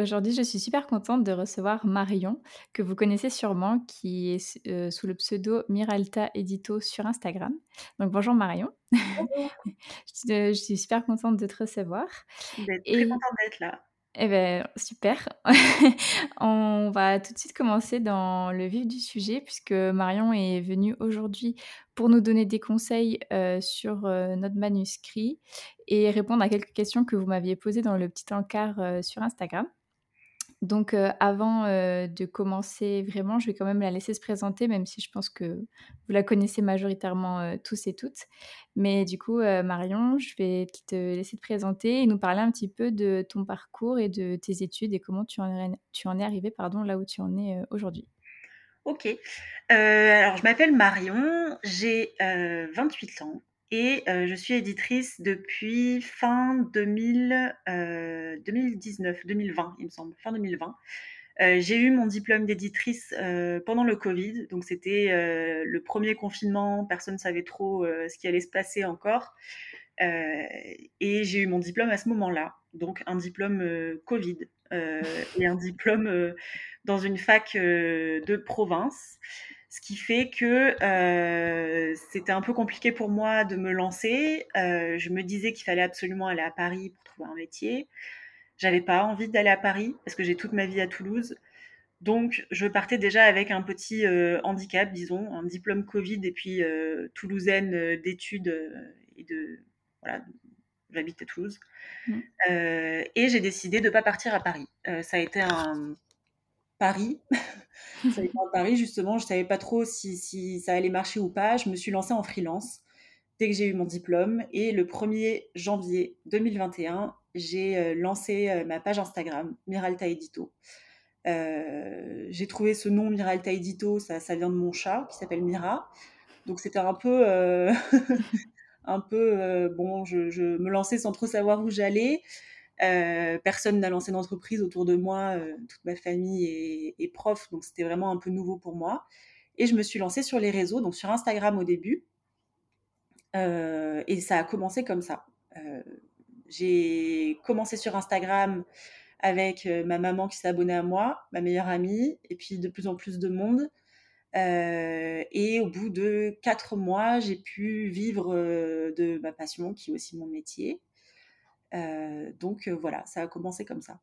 Aujourd'hui, je suis super contente de recevoir Marion, que vous connaissez sûrement, qui est euh, sous le pseudo Miralta Edito sur Instagram. Donc bonjour Marion. Bonjour. je, suis super contente de te recevoir. D'être très contente d'être là. Eh bien, super. On va tout de suite commencer dans le vif du sujet puisque Marion est venue aujourd'hui pour nous donner des conseils euh, sur euh, notre manuscrit et répondre à quelques questions que vous m'aviez posées dans le petit encart euh, sur Instagram. Donc avant de commencer vraiment, je vais quand même la laisser se présenter, même si je pense que vous la connaissez majoritairement tous et toutes. Mais du coup, Marion, je vais te laisser te présenter et nous parler un petit peu de ton parcours et de tes études et comment tu en es, tu en es arrivé pardon, là où tu en es aujourd'hui. Ok. alors, je m'appelle Marion, j'ai 28 ans. Et je suis éditrice depuis fin 2000, 2019, 2020, il me semble, fin 2020. j'ai eu mon diplôme d'éditrice pendant le Covid, donc c'était le premier confinement, personne ne savait trop ce qui allait se passer encore. et j'ai eu mon diplôme à ce moment-là, donc un diplôme Covid et un diplôme dans une fac de province. Ce qui fait que euh, c'était un peu compliqué pour moi de me lancer. Euh, je me disais qu'il fallait absolument aller à Paris pour trouver un métier. J'avais pas envie d'aller à Paris parce que j'ai toute ma vie à Toulouse. Donc, je partais déjà avec un petit euh, handicap, disons, un diplôme Covid et puis toulousaine d'études et de. Voilà, j'habite à Toulouse. Mmh. et j'ai décidé de ne pas partir à Paris. ça a été un Paris. ça Paris, justement, je savais pas trop si, ça allait marcher ou pas. Je me suis lancée en freelance dès que j'ai eu mon diplôme. Et le 1er janvier 2021, j'ai euh, lancé euh, ma page Instagram, Miralta Edito. Euh, j'ai trouvé ce nom Miralta Edito, ça, ça vient de mon chat qui s'appelle Mira. Donc c'était un peu, un peu bon, je, je, me lançais sans trop savoir où j'allais. Euh, personne n'a lancé d'entreprise autour de moi, euh, toute ma famille est, prof, donc c'était vraiment un peu nouveau pour moi. Et je me suis lancée sur les réseaux, donc sur Instagram au début. Euh, et ça a commencé comme ça. j'ai commencé sur Instagram avec ma maman qui abonnée à moi, ma meilleure amie, et puis de plus en plus de monde. et au bout de quatre mois, j'ai pu vivre de ma passion, qui est aussi mon métier. Euh, donc euh, voilà, ça a commencé comme ça.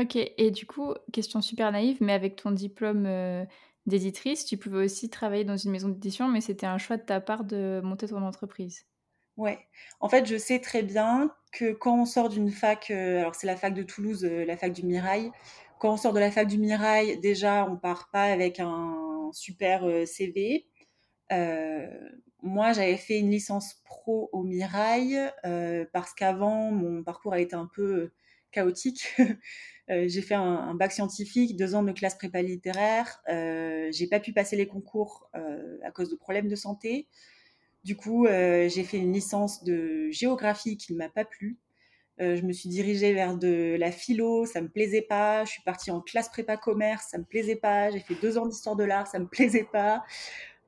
Ok, et du coup, question super naïve, mais avec ton diplôme euh, d'éditrice, tu pouvais aussi travailler dans une maison d'édition, mais c'était un choix de ta part de monter ton entreprise. Ouais, en fait, je sais très bien que quand on sort d'une fac, alors c'est la fac de Toulouse, la fac du Mirail, quand on sort de la fac du Mirail, déjà, on part pas avec un super CV. Euh, moi, j'avais fait une licence pro au Mirail euh, parce qu'avant, mon parcours a été un peu euh, chaotique. j'ai fait un, bac scientifique, deux ans de classe prépa littéraire. j'ai pas pu passer les concours à cause de problèmes de santé. Du coup, j'ai fait une licence de géographie qui ne m'a pas plu. je me suis dirigée vers de la philo, ça me plaisait pas. Je suis partie en classe prépa commerce, ça me plaisait pas. J'ai fait deux ans d'histoire de l'art, ça me plaisait pas.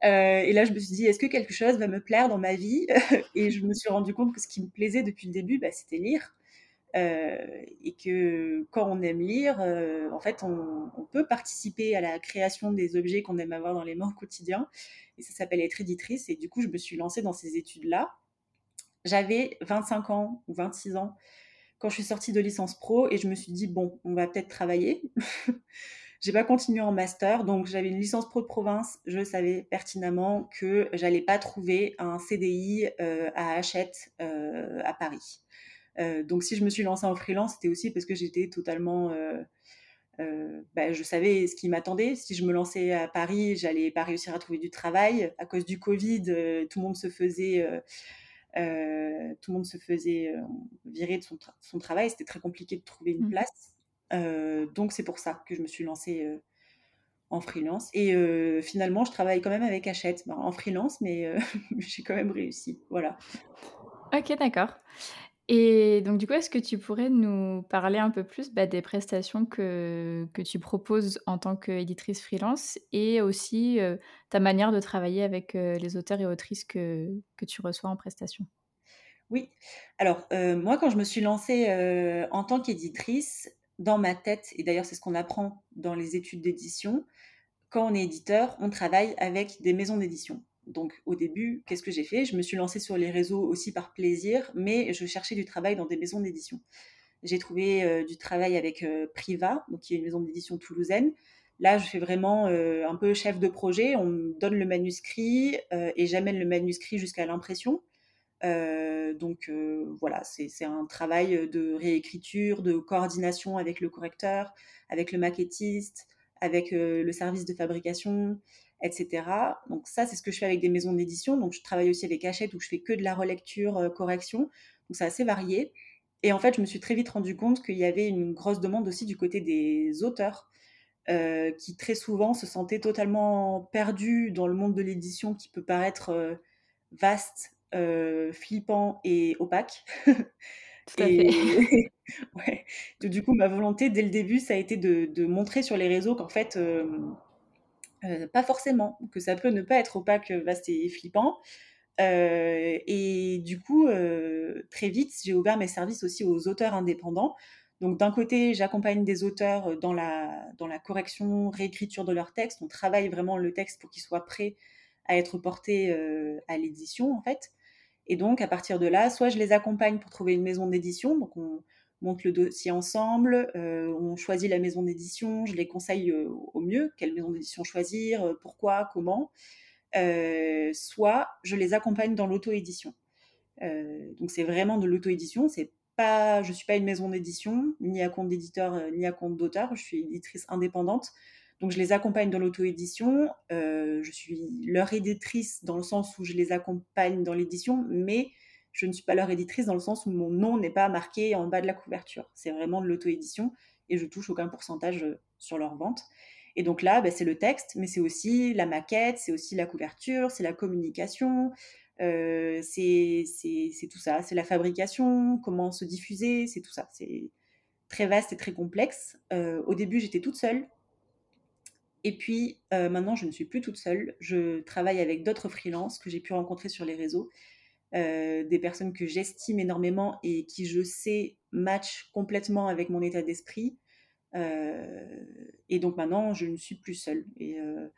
Euh, et là, je me suis dit, est-ce que quelque chose va me plaire dans ma vie Et je me suis rendu compte que ce qui me plaisait depuis le début, bah, c'était lire. Euh, et que quand on aime lire, euh, en fait, on, peut participer à la création des objets qu'on aime avoir dans les mains au quotidien. Et ça s'appelle être éditrice. Et du coup, je me suis lancée dans ces études-là. J'avais 25 ans ou 26 ans quand je suis sortie de licence pro et je me suis dit, bon, on va peut-être travailler. J'ai pas continué en master, donc j'avais une licence pro de province. Je savais pertinemment que j'allais pas trouver un CDI euh, à Hachette euh, à Paris. Euh, donc si je me suis lancée en freelance, c'était aussi parce que j'étais totalement bah, je savais ce qui m'attendait. Si je me lançais à Paris, j'allais pas réussir à trouver du travail. À cause du Covid, tout le monde se faisait, tout le monde se faisait virer de son, son travail. C'était très compliqué de trouver une mmh. place. Euh, donc c'est pour ça que je me suis lancée euh, en freelance. Et finalement, je travaille quand même avec Hachette, ben, en freelance, mais j'ai quand même réussi. Voilà. Ok, d'accord. Et donc, du coup, est-ce que tu pourrais nous parler un peu plus bah, des prestations que, que tu proposes en tant qu'éditrice freelance et aussi ta manière de travailler avec les auteurs et autrices que, que tu reçois en prestation? Oui. Alors, moi, quand je me suis lancée en tant qu'éditrice, dans ma tête, et d'ailleurs c'est ce qu'on apprend dans les études d'édition, quand on est éditeur, on travaille avec des maisons d'édition. Donc au début, qu'est-ce que j'ai fait? Je me suis lancée sur les réseaux aussi par plaisir, mais je cherchais du travail dans des maisons d'édition. J'ai trouvé euh, du travail avec euh, Priva, qui est une maison d'édition toulousaine. Là, je fais vraiment euh, un peu chef de projet. On me donne le manuscrit et j'amène le manuscrit jusqu'à l'impression. Donc voilà, c'est un travail de réécriture, de coordination avec le correcteur, avec le maquettiste, avec le service de fabrication, etc. Donc ça, c'est ce que je fais avec des maisons d'édition. Donc je travaille aussi avec Hachette où je fais que de la relecture, euh, correction. Donc c'est assez varié. Et en fait, je me suis très vite rendu compte qu'il y avait une grosse demande aussi du côté des auteurs euh, qui très souvent se sentaient totalement perdus dans le monde de l'édition qui peut paraître euh, flippant et opaque. Tout à fait. ouais. Du coup, ma volonté dès le début, ça a été de, de montrer sur les réseaux qu'en fait, euh, pas forcément, que ça peut ne pas être opaque, euh, vaste et flippant. Euh, et du coup, très vite, j'ai ouvert mes services aussi aux auteurs indépendants. Donc d'un côté, j'accompagne des auteurs dans la, dans la correction, réécriture de leur texte. On travaille vraiment le texte pour qu'il soit prêt à être porté à l'édition, en fait. Et donc, à partir de là, soit je les accompagne pour trouver une maison d'édition. Donc, on, monte le dossier ensemble, euh, on choisit la maison d'édition, je les conseille euh, au mieux, quelle maison d'édition choisir, euh, pourquoi, comment. soit je les accompagne dans l'auto-édition. donc c'est vraiment de l'auto-édition, c'est pas, je suis pas une maison d'édition, ni à compte d'éditeur, ni à compte d'auteur, je suis éditrice indépendante. Donc je les accompagne dans l'auto-édition, je suis leur éditrice dans le sens où je les accompagne dans l'édition, mais je ne suis pas leur éditrice dans le sens où mon nom n'est pas marqué en bas de la couverture. C'est vraiment de l'auto-édition et je touche aucun pourcentage euh, sur leur vente. Et donc là, bah, c'est le texte, mais c'est aussi la maquette, c'est aussi la couverture, c'est la communication, euh, c'est tout ça, c'est la fabrication, comment se diffuser, c'est tout ça. C'est très vaste et très complexe. Euh, au début, j'étais toute seule. Et puis maintenant, je ne suis plus toute seule. Je travaille avec d'autres freelances que j'ai pu rencontrer sur les réseaux euh, des personnes que j'estime énormément et qui, je sais, matchent complètement avec mon état d'esprit. Euh, et donc maintenant, je ne suis plus seule. Et, euh,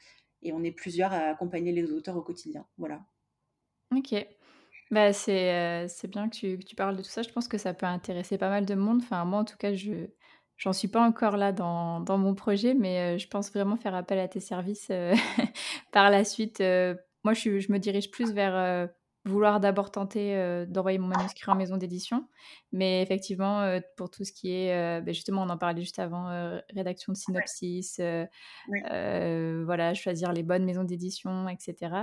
et, on est plusieurs à accompagner les auteurs au quotidien. Voilà. Ok. Bah, c'est bien que tu, que tu, parles de tout ça. Je pense que ça peut intéresser pas mal de monde. Enfin, moi, en tout cas, je j'en suis pas encore là dans, dans mon projet, mais je pense vraiment faire appel à tes services par la suite. moi, je, je, me dirige plus vers vouloir d'abord tenter euh, d'envoyer mon manuscrit en maison d'édition. Mais effectivement, euh, pour tout ce qui est, euh, ben justement, on en parlait juste avant, rédaction de synopsis, voilà, choisir les bonnes maisons d'édition, etc.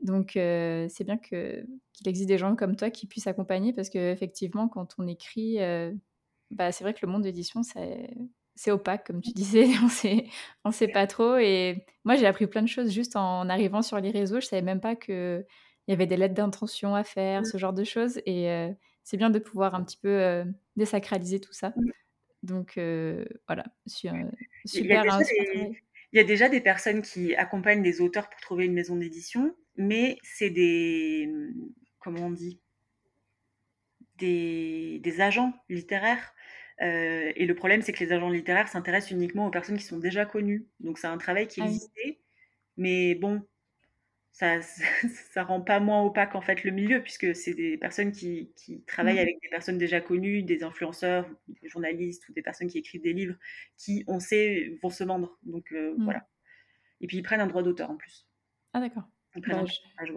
Donc, c'est bien que, qu'il existe des gens comme toi qui puissent accompagner parce qu'effectivement, quand on écrit, bah, c'est vrai que le monde d'édition, c'est, opaque, comme tu disais, on sait, on sait pas trop. Et moi, j'ai appris plein de choses juste en arrivant sur les réseaux. Je savais même pas que il y avait des lettres d'intention à faire, mmh. ce genre de choses. Et c'est bien de pouvoir un petit peu désacraliser tout ça. Mmh. Donc voilà, super. Il y, a déjà des, il y a déjà des personnes qui accompagnent des auteurs pour trouver une maison d'édition, mais c'est des, comment on dit, des, des agents littéraires. et le problème, c'est que les agents littéraires s'intéressent uniquement aux personnes qui sont déjà connues. Donc c'est un travail qui ah existait, mais bon, ça, ça, rend pas moins opaque en fait le milieu puisque c'est des personnes qui, qui travaillent mmh. avec des personnes déjà connues, des influenceurs, des journalistes ou des personnes qui écrivent des livres qui, on sait, vont se vendre. Donc euh, mmh. voilà. Et puis ils prennent un droit d'auteur en plus. Ah d'accord. Ils prennent bah, un je...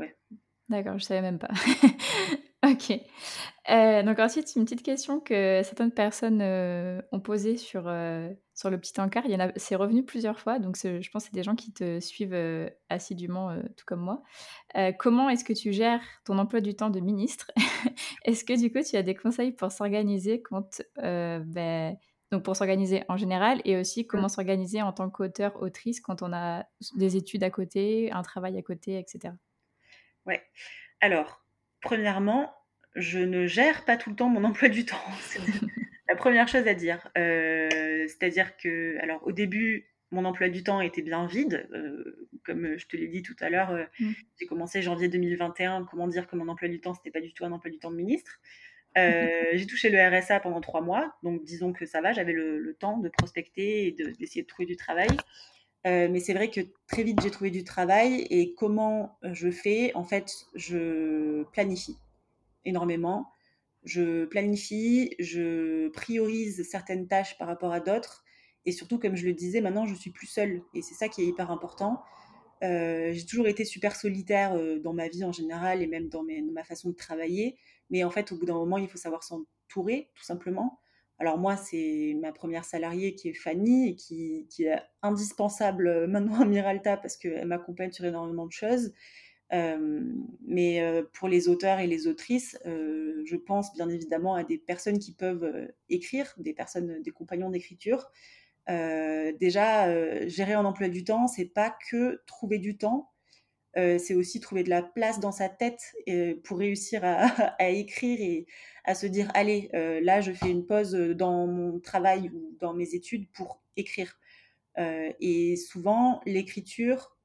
D'accord, je savais même pas. ok. Euh, donc ensuite, une petite question que certaines personnes euh, ont posée sur, euh, sur le petit encart. Il y en a, c'est revenu plusieurs fois, donc je pense que c'est des gens qui te suivent assidûment, tout comme moi. comment est-ce que tu gères ton emploi du temps de ministre? Est-ce que du coup, tu as des conseils pour s'organiser quand ben, Donc pour s'organiser en général et aussi Mmh. comment s'organiser en tant qu'auteur, autrice quand on a des études à côté, un travail à côté, etc. Ouais. Alors, premièrement, je ne gère pas tout le temps mon emploi du temps. C'est la première chose à dire. Heu, c'est-à-dire que alors au début, mon emploi du temps était bien vide, heu, comme, je te l'ai dit tout à l'heure, heu, Mmh. j'ai commencé janvier 2021. Comment dire que mon emploi du temps, c'était pas du tout un emploi du temps de ministre? J'ai touché le RSA pendant 3 mois, donc disons que ça va, j'avais le le temps de prospecter et de d'essayer de trouver du travail. Heu, mais c'est vrai que très vite, j'ai trouvé du travail et comment, je fais? En fait, je planifie énormément. Je planifie, je priorise certaines tâches par rapport à d'autres et surtout, comme je le disais, maintenant, je suis plus seule et c'est ça qui est hyper important. Heu, j'ai toujours été super solitaire, dans ma vie en général et même dans ma façon de travailler. Mais en fait, au bout d'un moment, il faut savoir s'entourer, tout simplement. Alors moi, c'est ma première salariée qui est Fanny et qui est indispensable, heu, maintenant à Miralta parce qu'elle m'accompagne sur énormément de choses. Hem, mais heu, pour les auteurs et les autrices, je pense bien évidemment à des personnes qui peuvent, écrire, des personnes, des compagnons d'écriture. Déjà, gérer un emploi du temps, c'est pas que trouver du temps, heu, c'est aussi trouver de la place dans sa tête, heu, pour réussir à écrire et à se dire: «Allez, heu, là, je fais une pause, dans mon travail ou dans mes études pour écrire». Et souvent, l'écriture,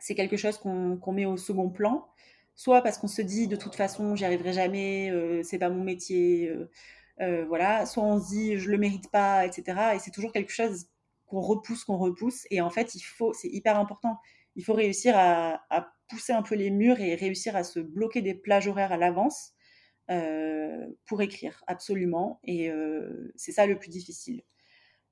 c'est quelque chose qu'on met au second plan, soit parce qu'on se dit: «De toute façon, j'y arriverai jamais, c'est pas mon métier», voilà, soit on se dit: «Je le mérite pas» et cetera et c'est toujours quelque chose qu'on repousse, qu'on repousse et en fait, il faut c'est hyper important. Il faut réussir à à pousser un peu les murs et réussir à se bloquer des plages horaires à l'avance, heu, pour écrire, absolument et heu, c'est ça le plus difficile.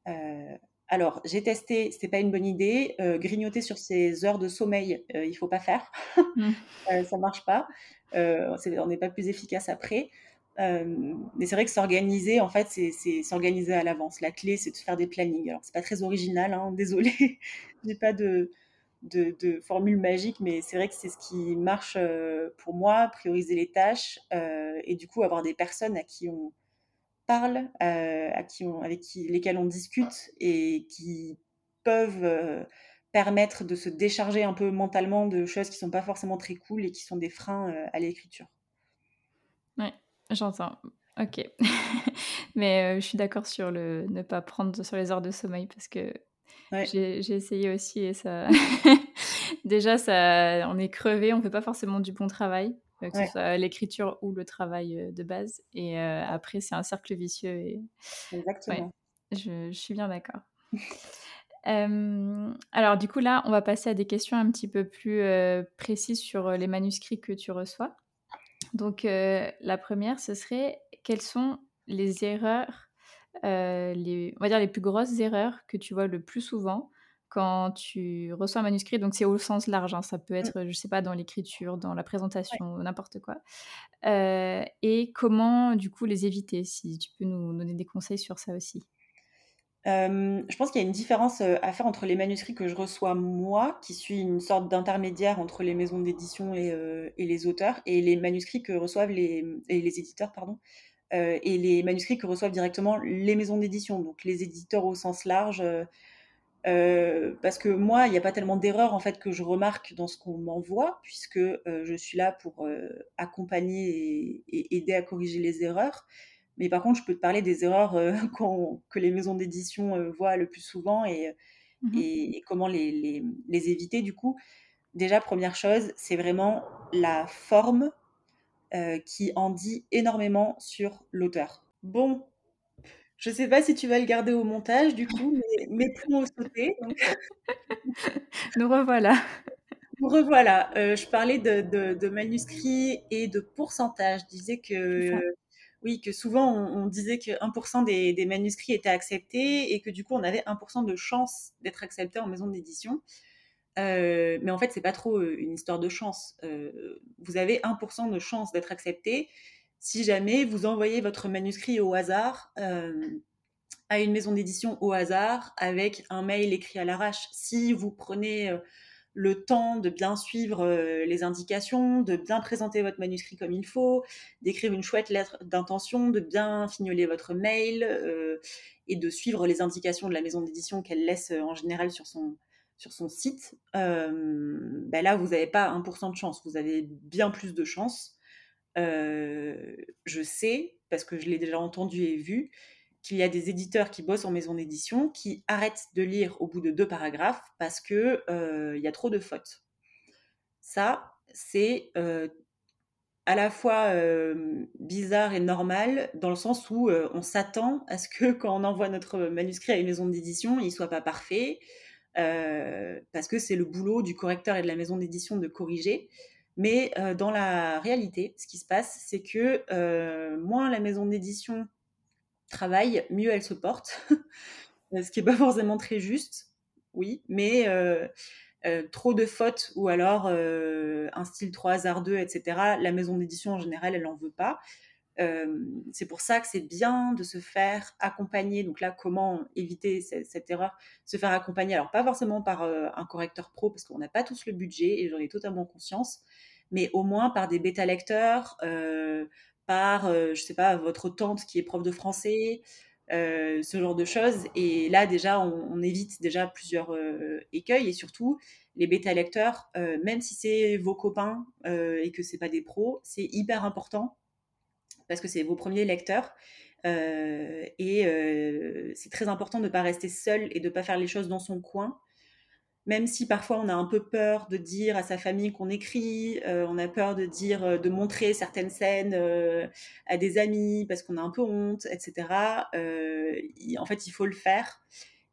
Heu, alors j'ai testé, c'est pas une bonne idée, grignoter sur ses heures de sommeil, il faut pas faire. Mmh. Heu, ça marche pas. On n'est pas plus efficace après. Mais c'est vrai que s'organiser, en fait, c'est s'organiser à l'avance. La clé, c'est de faire des plannings. Alors c'est pas très original, hein, désolée, j'ai pas de de de formule magique, mais c'est vrai que c'est ce qui marche, heu, pour moi, prioriser les tâches, heu et du coup avoir des personnes à qui on parle, euh, à qui on, avec qui, lesquels on discute et qui peuvent euh, permettre de se décharger un peu mentalement de choses qui sont pas forcément très cool et qui sont des freins euh, à l'écriture. Ouais, j'entends. OK. Mais je suis d'accord sur le ne pas prendre sur les heures de sommeil parce que Ouais. j'ai essayé aussi et ça déjà ça on est crevé, on fait pas forcément du bon travail, heu, que ce Ouais, soit l'écriture ou le travail, heu, de base et heu, après c'est un cercle vicieux et ouais, exactement. je je suis bien d'accord. Alors du coup là, on va passer à des questions un petit peu plus, précises sur, les manuscrits que tu reçois. Donc, la première, ce serait quelles sont les erreurs, heu, les on va dire les plus grosses erreurs que tu vois le plus souvent quand tu reçois un manuscrit? Donc c'est au sens large, hein, ça peut Mm. être, je sais pas, dans l'écriture, dans la Ouais. présentation, n'importe quoi. Heu et comment du coup les éviter? Si tu peux nous donner des conseils sur ça aussi? Euh, je pense qu'il y a une différence euh, à faire entre les manuscrits que je reçois moi, qui suis une sorte d'intermédiaire entre les maisons d'édition et, euh, et les auteurs, et les manuscrits que reçoivent les, et les éditeurs, pardon, euh, et les manuscrits que reçoivent directement les maisons d'édition, donc les éditeurs au sens large. euh, euh, parce que moi, il n'y a pas tellement d'erreurs en fait que je remarque dans ce qu'on m'envoie, puisque euh, je suis là pour accompagner et, et aider à corriger les erreurs. Mais par contre, je peux te parler des erreurs que les maisons d'édition voient le plus souvent et, Mmh et- et comment les, les- les éviter du coup. Déjà, première chose, c'est vraiment la forme euh, qui en dit énormément sur l'auteur. Bon, je sais pas si tu vas le garder au montage du coup, mais mettons au sauté. Donc, Nous revoilà. nous revoilà. Euh, je parlais de, de- de manuscrits et de pourcentage. Je disais que oui, que souvent on, on disait que 1% des, des manuscrits étaient acceptés et que du coup on avait 1% de chance d'être accepté en maison d'édition. Euh, mais en fait, c'est pas trop euh, une histoire de chance. Euh, vous avez 1% de chance d'être accepté si jamais vous envoyez votre manuscrit au hasard à une maison d'édition au hasard avec un mail écrit à l'arrache. Si vous prenez le temps de bien suivre les indications, de bien présenter votre manuscrit comme il faut, d'écrire une chouette lettre d'intention, de bien fignoler votre mail et de suivre les indications de la maison d'édition qu'elle laisse en général sur son, sur son site, ben là, vous n'avez pas 1% de chance, vous avez bien plus de chance. je sais, parce que je l'ai déjà entendu et vu, qu'il y a des éditeurs qui bossent en maison d'édition qui arrêtent de lire au bout de deux paragraphes parce qu'il il y a trop de fautes. Ça, c'est à la fois bizarre et normal dans le sens où on s'attend à ce que quand on envoie notre manuscrit à une maison d'édition, il soit pas parfait, euh, parce que c'est le boulot du correcteur et de la maison d'édition de corriger. Mais euh, dans la réalité, ce qui se passe, c'est que euh, moins la maison d'édition travaille, mieux elle se porte. ce qui n'est pas forcément très juste, oui, mais trop de fautes ou alors un style trop hasardeux, etc., la maison d'édition en général, elle n'en veut pas c'est pour ça que c'est bien de se faire accompagner. Donc là, comment éviter cette, erreur? Se faire accompagner, alors pas forcément par un correcteur pro, parce qu'on n'a pas tous le budget, et j'en ai totalement conscience, mais au moins par des bêta-lecteurs, par, je sais pas, votre tante qui est prof de français, ce genre de choses. Et là, déjà, on, évite déjà plusieurs écueils, et surtout, les bêta-lecteurs, même si c'est vos copains et que c'est pas des pros, c'est hyper important parce que c'est vos premiers lecteurs. Euh, et euh, c'est très important de ne pas rester seul et de ne pas faire les choses dans son coin. Même si parfois on a un peu peur de dire à sa famille qu'on écrit, euh, on a peur de dire, de montrer certaines scènes à des amis parce qu'on a un peu honte, etc. en fait, il faut le faire.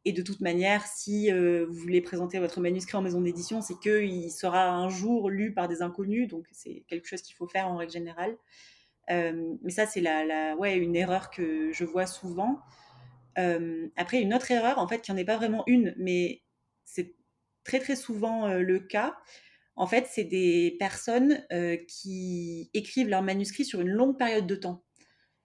Et de toute manière, si vous voulez présenter votre manuscrit en maison d'édition, c'est qu'il sera un jour lu par des inconnus, donc c'est quelque chose qu'il faut faire en règle générale. Mais ça, c'est la, ouais, une erreur que je vois souvent. Après, une autre erreur, en fait, qui n'en est pas vraiment une, mais c'est très très souvent le cas. En fait, c'est des personnes qui écrivent leur manuscrit sur une longue période de temps.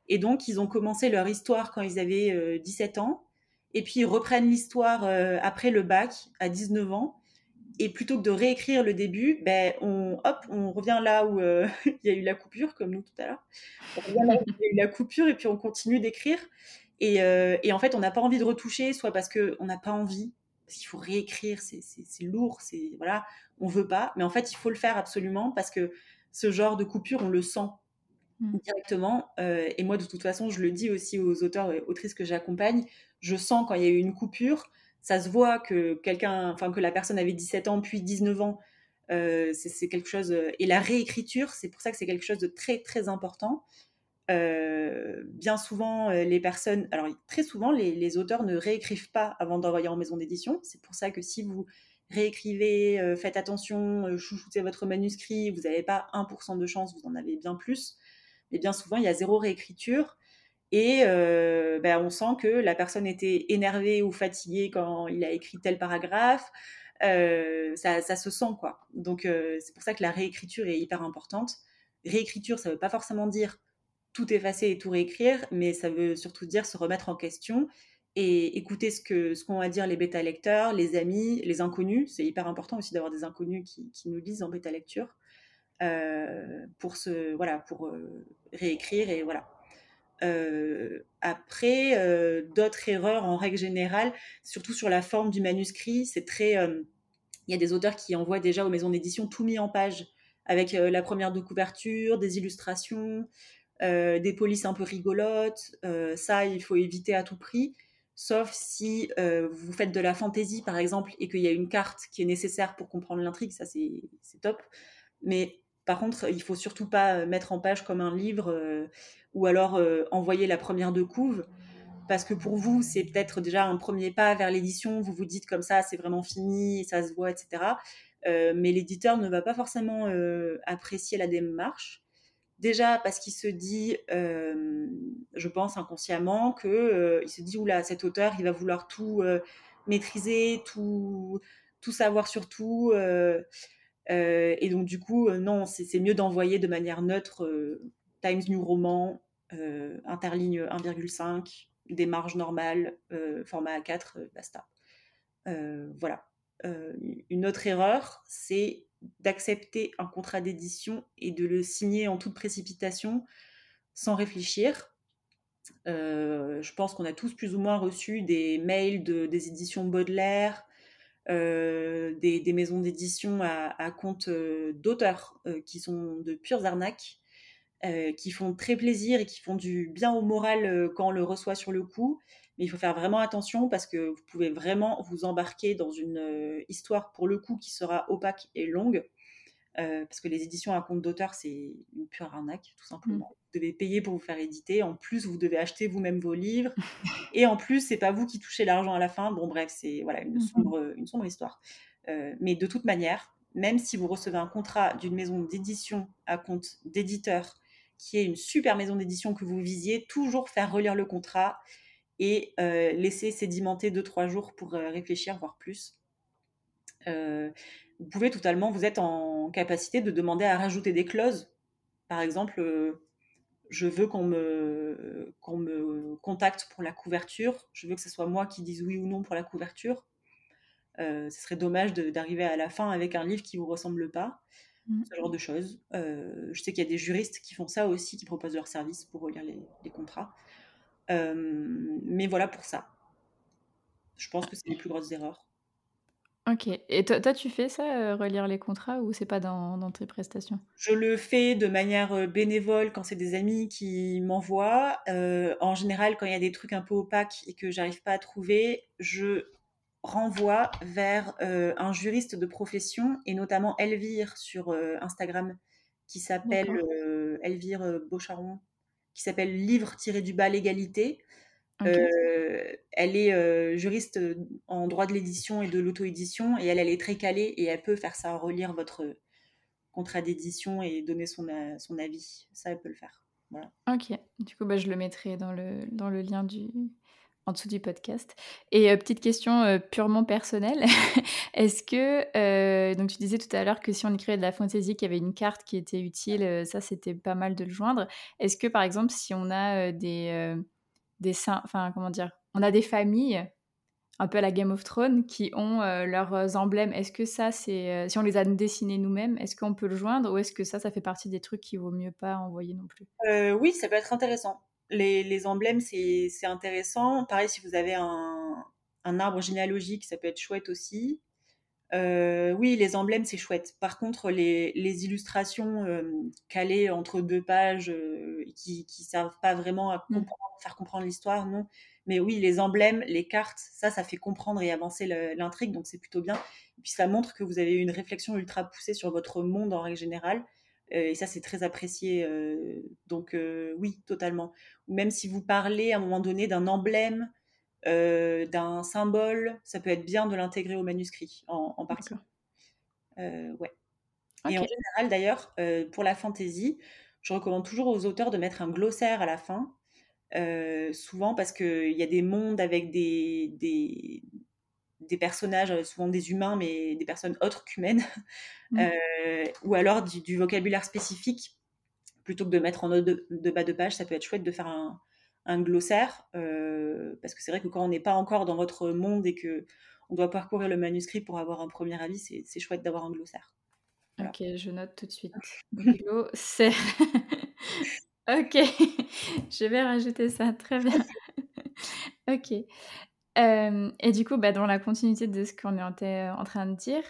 Et donc, ils ont commencé leur histoire quand ils avaient 17 ans, et puis ils reprennent l'histoire après le bac à 19 ans, et plutôt que de réécrire le début, ben, on, hop, on revient là où euh, il y a eu la coupure, comme nous tout à l'heure. On revient là où il y a eu la coupure et puis on continue d'écrire. Et, euh, et, en fait, on n'a pas envie de retoucher, soit parce qu'on n'a pas envie, parce qu'il faut réécrire, c'est lourd, c'est voilà, on veut pas. Mais en fait, il faut le faire absolument parce que ce genre de coupure, on le sent mmh. directement. Euh, et moi, de toute façon, je le dis aussi aux auteurs et autrices que j'accompagne, je sens quand il y a eu une coupure ça se voit que quelqu'un, enfin que la personne avait 17 ans puis 19 ans, euh, c'est quelque chose. Euh, et la réécriture, c'est pour ça que c'est quelque chose de très très important. Euh, bien souvent, les personnes, alors très souvent, les, auteurs ne réécrivent pas avant d'envoyer en maison d'édition. C'est pour ça que si vous réécrivez, faites attention, chouchoutez votre manuscrit, vous n'avez pas 1% de chance, vous en avez bien plus. Mais bien souvent, il y a zéro réécriture. Et euh, ben, on sent que la personne était énervée ou fatiguée quand il a écrit tel paragraphe. Euh, ça, se sent, quoi. Donc, euh, c'est pour ça que la réécriture est hyper importante. Réécriture, ça ne veut pas forcément dire tout effacer et tout réécrire, mais ça veut surtout dire se remettre en question et écouter ce que ce qu'ont à dire les bêta lecteurs, les amis, les inconnus. C'est hyper important aussi d'avoir des inconnus qui, qui, nous lisent en bêta lecture pour se voilà pour réécrire et voilà. Euh, après, euh, d'autres erreurs en règle générale, surtout sur la forme du manuscrit, c'est très. Euh, il y a des auteurs qui envoient déjà aux maisons d'édition tout mis en page, avec la première de couverture, des illustrations, des polices un peu rigolotes. ça, il faut éviter à tout prix sauf si vous faites de la fantaisie par exemple et qu'il y a une carte qui est nécessaire pour comprendre l'intrigue, ça c'est top. Mais par contre, il faut surtout pas mettre en page comme un livre ou alors euh, envoyer la première de couve parce que pour vous, c'est peut-être déjà un premier pas vers l'édition. Vous vous dites comme ça, c'est vraiment fini, ça se voit, etc. Euh, mais l'éditeur ne va pas forcément euh, apprécier la démarche. Déjà parce qu'il se dit, je pense inconsciemment, que il se dit oula, cet auteur, il va vouloir tout maîtriser, tout, tout savoir sur tout. et donc du coup, non, c'est mieux d'envoyer de manière neutre Times New Roman, euh, interligne 1,5, des marges normales, euh, format A4, euh, basta. voilà. une autre erreur, c'est d'accepter un contrat d'édition et de le signer en toute précipitation sans réfléchir. je pense qu'on a tous plus ou moins reçu des mails de, des éditions Baudelaire, des, maisons d'édition à, compte d'auteurs qui sont de pures arnaques, qui font très plaisir et qui font du bien au moral quand on le reçoit sur le coup. Mais il faut faire vraiment attention parce que vous pouvez vraiment vous embarquer dans une histoire pour le coup qui sera opaque et longue. parce que les éditions à compte d'auteur, c'est une pure arnaque, tout simplement. Mmh. Vous devez payer pour vous faire éditer. En plus, vous devez acheter vous-même vos livres. et en plus, c'est pas vous qui touchez l'argent à la fin. Bon, bref, c'est voilà une, mmh sombre, une sombre histoire. mais de toute manière, même si vous recevez un contrat d'une maison d'édition à compte d'éditeur, qui est une super maison d'édition que vous visiez, toujours faire relire le contrat et euh, laisser sédimenter 2-3 jours pour euh, réfléchir, voire plus. Euh, vous pouvez totalement, vous êtes en capacité de demander à rajouter des clauses. Par exemple, je veux qu'on me, qu'on me contacte pour la couverture, je veux que ce soit moi qui dise oui ou non pour la couverture. ce serait dommage d'arriver à la fin avec un livre qui ne vous ressemble pas. Mmh. Ce genre de choses. je sais qu'il y a des juristes qui font ça aussi, qui proposent leur service pour relire les, les contrats. Euh, mais voilà pour ça. Je pense que c'est les plus grosses erreurs. Ok. Et toi, toi tu fais ça, euh, relire les contrats, ou c'est pas dans, dans, tes prestations? Je le fais de manière euh, bénévole quand c'est des amis qui m'envoient. en général, quand il y a des trucs un peu opaques et que j'arrive pas à trouver, je renvoie vers un juriste de profession et notamment Elvire sur Instagram qui s'appelle Elvire Beaucharon qui s'appelle Livre tiré du bas l'égalité. Euh, elle est euh, juriste en droit de l'édition et de l'auto-édition et elle, elle est très calée et elle peut faire ça, relire votre contrat d'édition et donner son, son avis. Ça, elle peut le faire. Voilà. Ok, du coup, bah, je le mettrai dans le, dans le lien du, en dessous du podcast. Et euh, petite question euh, purement personnelle, est-ce que, euh, donc tu disais tout à l'heure que si on écrivait de la fantaisie, qu'il y avait une carte qui était utile, ça c'était pas mal de le joindre. Est-ce que par exemple, si on a des, des enfin comment dire, on a des familles un peu à la Game of Thrones qui ont leurs emblèmes, est-ce que ça c'est, si on les a dessinés nous-mêmes, est-ce qu'on peut le joindre ou est-ce que ça, ça fait partie des trucs qu'il vaut mieux pas envoyer non plus? Oui, ça peut être intéressant les, emblèmes, c'est intéressant. Pareil, si vous avez un, arbre généalogique, ça peut être chouette aussi. Euh, oui, les emblèmes, c'est chouette. Par contre, les, illustrations euh, calées entre deux pages euh, qui ne servent pas vraiment à mmh. faire comprendre l'histoire, non. Mais oui, les emblèmes, les cartes, ça, ça fait comprendre et avancer l'intrigue, donc c'est plutôt bien. Et puis ça montre que vous avez une réflexion ultra poussée sur votre monde en règle générale. Euh, et ça, c'est très apprécié. Euh, donc euh, oui, totalement. Même si vous parlez à un moment donné d'un emblème, d'un symbole, ça peut être bien de l'intégrer au manuscrit en, en partie. ouais. Et en général, d'ailleurs, pour la fantaisie, je recommande toujours aux auteurs de mettre un glossaire à la fin, souvent parce qu'il y a des mondes avec des, des, des personnages, euh, souvent des humains, mais des personnes autres qu'humaines, mmh. euh, ou alors du, vocabulaire spécifique, plutôt que de mettre en note de, bas de page, ça peut être chouette de faire un, glossaire, euh, parce que c'est vrai que quand on n'est pas encore dans votre monde et que on doit parcourir le manuscrit pour avoir un premier avis, c'est chouette d'avoir un glossaire. Ok, je note tout de suite. Glossaire. ok, je vais rajouter ça, très bien. ok et du coup, bah, dans la continuité de ce qu'on était en train de dire,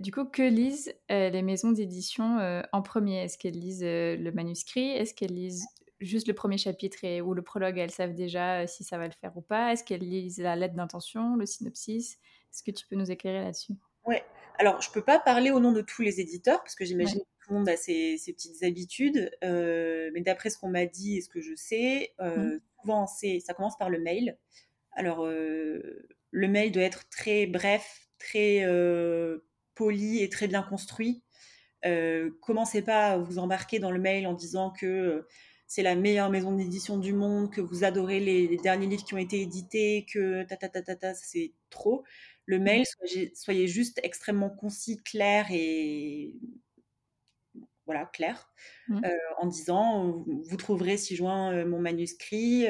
du coup, que lisent les maisons d'édition en premier? Est-ce qu'elles lisent le manuscrit? Est-ce qu'elles lisent juste le premier chapitre et, ou le prologue Elles savent déjà si ça va le faire ou pas? Est-ce qu'elles lisent la lettre d'intention, le synopsis? Est-ce que tu peux nous éclairer là-dessus? Ouais. Alors, je peux pas parler au nom de tous les éditeurs parce que j'imagine que tout le monde a ses, petites habitudes. mais d'après ce qu'on m'a dit et ce que je sais, mmh. souvent, ça commence par le mail. Alors, euh, le mail doit être très bref, très euh, poli et très bien construit. Euh, commencez pas à vous embarquer dans le mail en disant que c'est la meilleure maison d'édition du monde, que vous adorez les, derniers livres qui ont été édités, que ta ta ta ta, ta c'est trop. Le mail, mmh. soyez, juste extrêmement concis, clair et voilà, clair, mmh. en disant vous trouverez si joint mon manuscrit,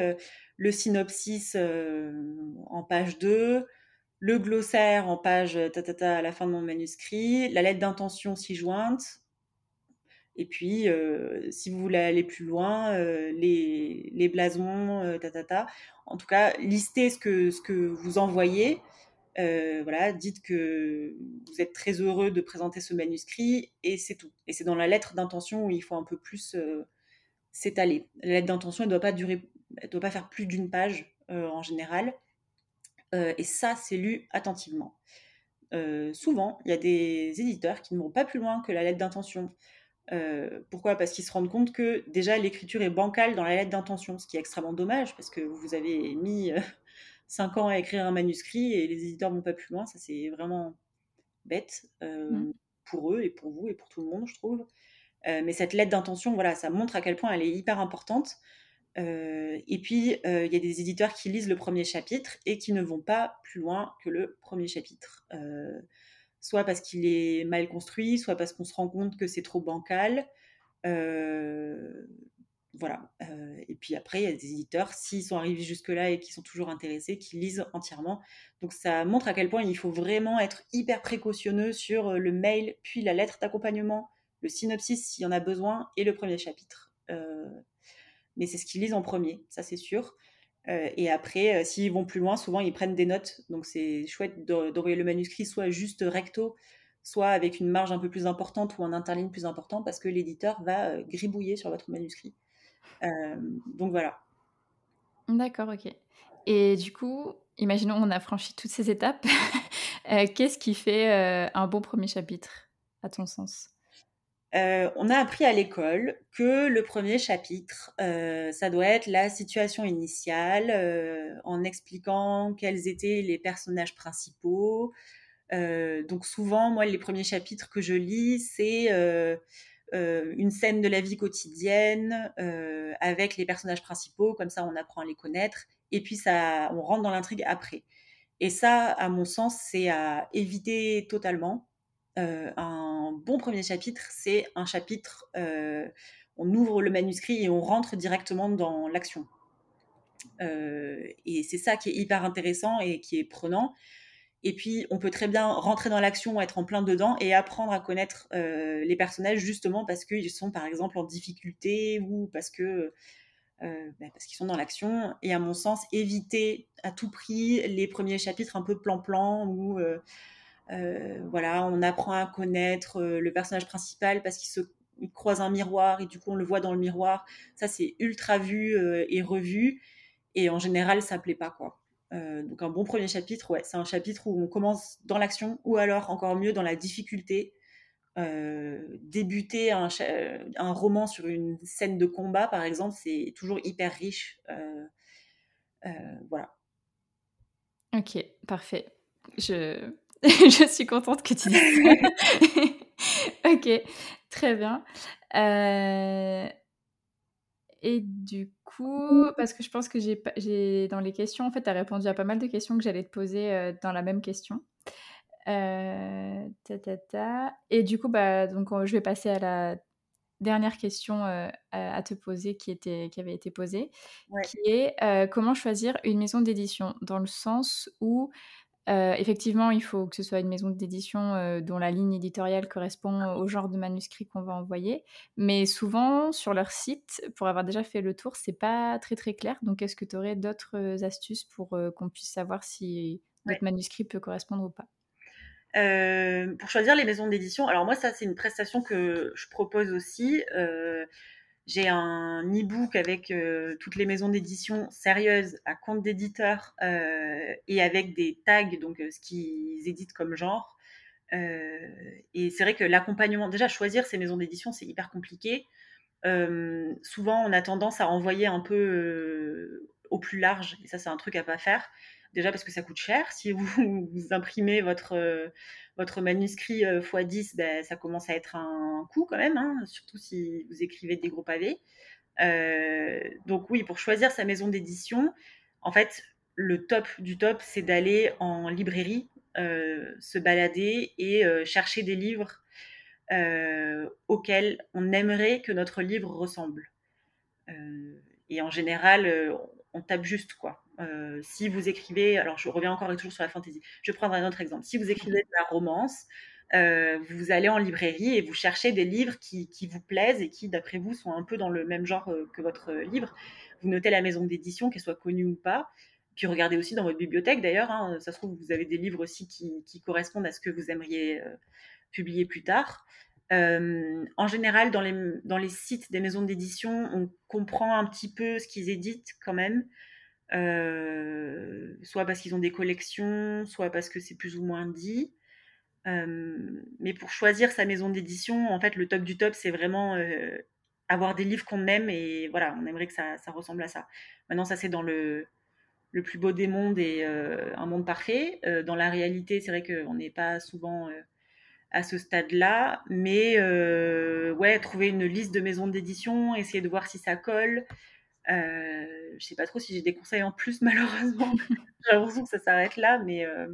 le synopsis en page 2, le glossaire en page ta, à la fin de mon manuscrit, la lettre d'intention ci-jointe, et puis, euh, si vous voulez aller plus loin, euh, les, les, blasons, euh, ta, En tout cas, listez ce que, ce que vous envoyez. voilà, dites que vous êtes très heureux de présenter ce manuscrit et c'est tout. Et c'est dans la lettre d'intention où il faut un peu plus s'étaler. La lettre d'intention, elle ne doit pas durer, elle doit pas faire plus d'une page en général. et ça, c'est lu attentivement. souvent, il y a des éditeurs qui ne vont pas plus loin que la lettre d'intention. Euh, pourquoi? Parce qu'ils se rendent compte que déjà l'écriture est bancale dans la lettre d'intention, ce qui est extrêmement dommage parce que vous avez mis 5 euh, ans à écrire un manuscrit et les éditeurs vont pas plus loin. Ça, c'est vraiment bête euh, mmh. pour eux et pour vous et pour tout le monde, je trouve. mais cette lettre d'intention, voilà, ça montre à quel point elle est hyper importante. Et puis, il y a des éditeurs qui lisent le premier chapitre et qui ne vont pas plus loin que le premier chapitre soit parce qu'il est mal construit, soit parce qu'on se rend compte que c'est trop bancal. Euh, voilà. Euh, et puis après, il y a des éditeurs, s'ils sont arrivés jusque-là et qui sont toujours intéressés, qui lisent entièrement. Donc ça montre à quel point il faut vraiment être hyper précautionneux sur euh, le mail, puis la lettre d'accompagnement, le synopsis s'il y en a besoin, et le premier chapitre. Mais c'est ce qu'ils lisent en premier, ça c'est sûr. Euh, et après, euh, s'ils vont plus loin, souvent ils prennent des notes. Donc c'est chouette d'envoyer le manuscrit soit juste recto, soit avec une marge un peu plus importante ou un interligne plus important parce que l'éditeur va euh, gribouiller sur votre manuscrit. donc voilà. D'accord, ok. Et du coup, imaginons on a franchi toutes ces étapes. Qu'est-ce qui fait un bon premier chapitre, à ton sens? Euh, on a appris à l'école que le premier chapitre, euh, ça doit être la situation initiale, euh, en expliquant quels étaient les personnages principaux. donc souvent, moi, les premiers chapitres que je lis, c'est une scène de la vie quotidienne avec les personnages principaux, comme ça on apprend à les connaître, et puis ça, on rentre dans l'intrigue après. Et ça, à mon sens, c'est à éviter totalement. Un bon premier chapitre, c'est un chapitre, euh, on ouvre le manuscrit et on rentre directement dans l'action. Euh, et c'est ça qui est hyper intéressant et qui est prenant. Et puis, on peut très bien rentrer dans l'action, être en plein dedans et apprendre à connaître les personnages justement parce qu'ils sont, par exemple, en difficulté ou parce que bah, parce qu'ils sont dans l'action. Et à mon sens, éviter à tout prix les premiers chapitres un peu plan-plan euh, voilà, on apprend à connaître euh, le personnage principal parce qu'il se croise un miroir et du coup on le voit dans le miroir. Ça c'est ultra vu euh, et revu et en général ça plaît pas quoi. donc un bon premier chapitre, ouais, c'est un chapitre où on commence dans l'action ou alors encore mieux dans la difficulté. débuter un, un, roman sur une scène de combat par exemple, c'est toujours hyper riche. voilà. Ok, parfait. Je, je suis contente que tu dises ça. ok, très bien. Euh, et du coup, parce que je pense que j'ai dans les questions, en fait, tu as répondu à pas mal de questions que j'allais te poser euh, dans la même question. Euh, ta, ta, ta. Et du coup, bah, donc, je vais passer à la dernière question à, te poser qui, était, qui avait été posée, qui est comment choisir une maison d'édition? Dans le sens où euh, effectivement, il faut que ce soit une maison d'édition euh, dont la ligne éditoriale correspond au genre de manuscrit qu'on va envoyer. Mais souvent, sur leur site, pour avoir déjà fait le tour, c'est pas très très clair. Donc, est-ce que tu aurais d'autres euh, astuces pour qu'on puisse savoir si notre manuscrit peut correspondre ou pas? Pour choisir les maisons d'édition, alors moi ça c'est une prestation que je propose aussi. J'ai un e-book avec euh, toutes les maisons d'édition sérieuses à compte d'éditeur euh, et avec des tags, donc euh, ce qu'ils éditent comme genre. et c'est vrai que l'accompagnement, déjà choisir ces maisons d'édition, c'est hyper compliqué. souvent, on a tendance à envoyer un peu au plus large, et ça, c'est un truc à pas faire. Déjà parce que ça coûte cher. Si vous, imprimez votre, votre manuscrit x10, ben, ça commence à être un coût quand même, hein, surtout si vous écrivez des gros pavés. donc oui, pour choisir sa maison d'édition, en fait, le top du top, c'est d'aller en librairie, se balader et chercher des livres auxquels on aimerait que notre livre ressemble. et en général, on tape juste quoi. Si vous écrivez, alors je reviens encore et toujours sur la fantaisie. Je vais prendre un autre exemple. Si vous écrivez de la romance, vous allez en librairie et vous cherchez des livres qui, vous plaisent et qui, d'après vous, sont un peu dans le même genre que votre livre. Vous notez la maison d'édition, qu'elle soit connue ou pas. Puis regardez aussi dans votre bibliothèque d'ailleurs, hein, ça se trouve, vous avez des livres aussi qui, correspondent à ce que vous aimeriez publier plus tard. Euh, en général, dans les sites des maisons d'édition, on comprend un petit peu ce qu'ils éditent quand même. Euh, soit parce qu'ils ont des collections, soit parce que c'est plus ou moins dit. Euh, mais pour choisir sa maison d'édition, en fait, le top du top, c'est vraiment avoir des livres qu'on aime et voilà, on aimerait que ça, ressemble à ça. Maintenant, ça c'est dans le, le plus beau des mondes et un monde parfait. dans la réalité, c'est vrai qu'on n'est pas souvent à ce stade-là. Mais euh, ouais, trouver une liste de maisons d'édition, essayer de voir si ça colle. Euh, je sais pas trop si j'ai des conseils en plus, malheureusement. j'ai l'impression que ça s'arrête là, mais, euh,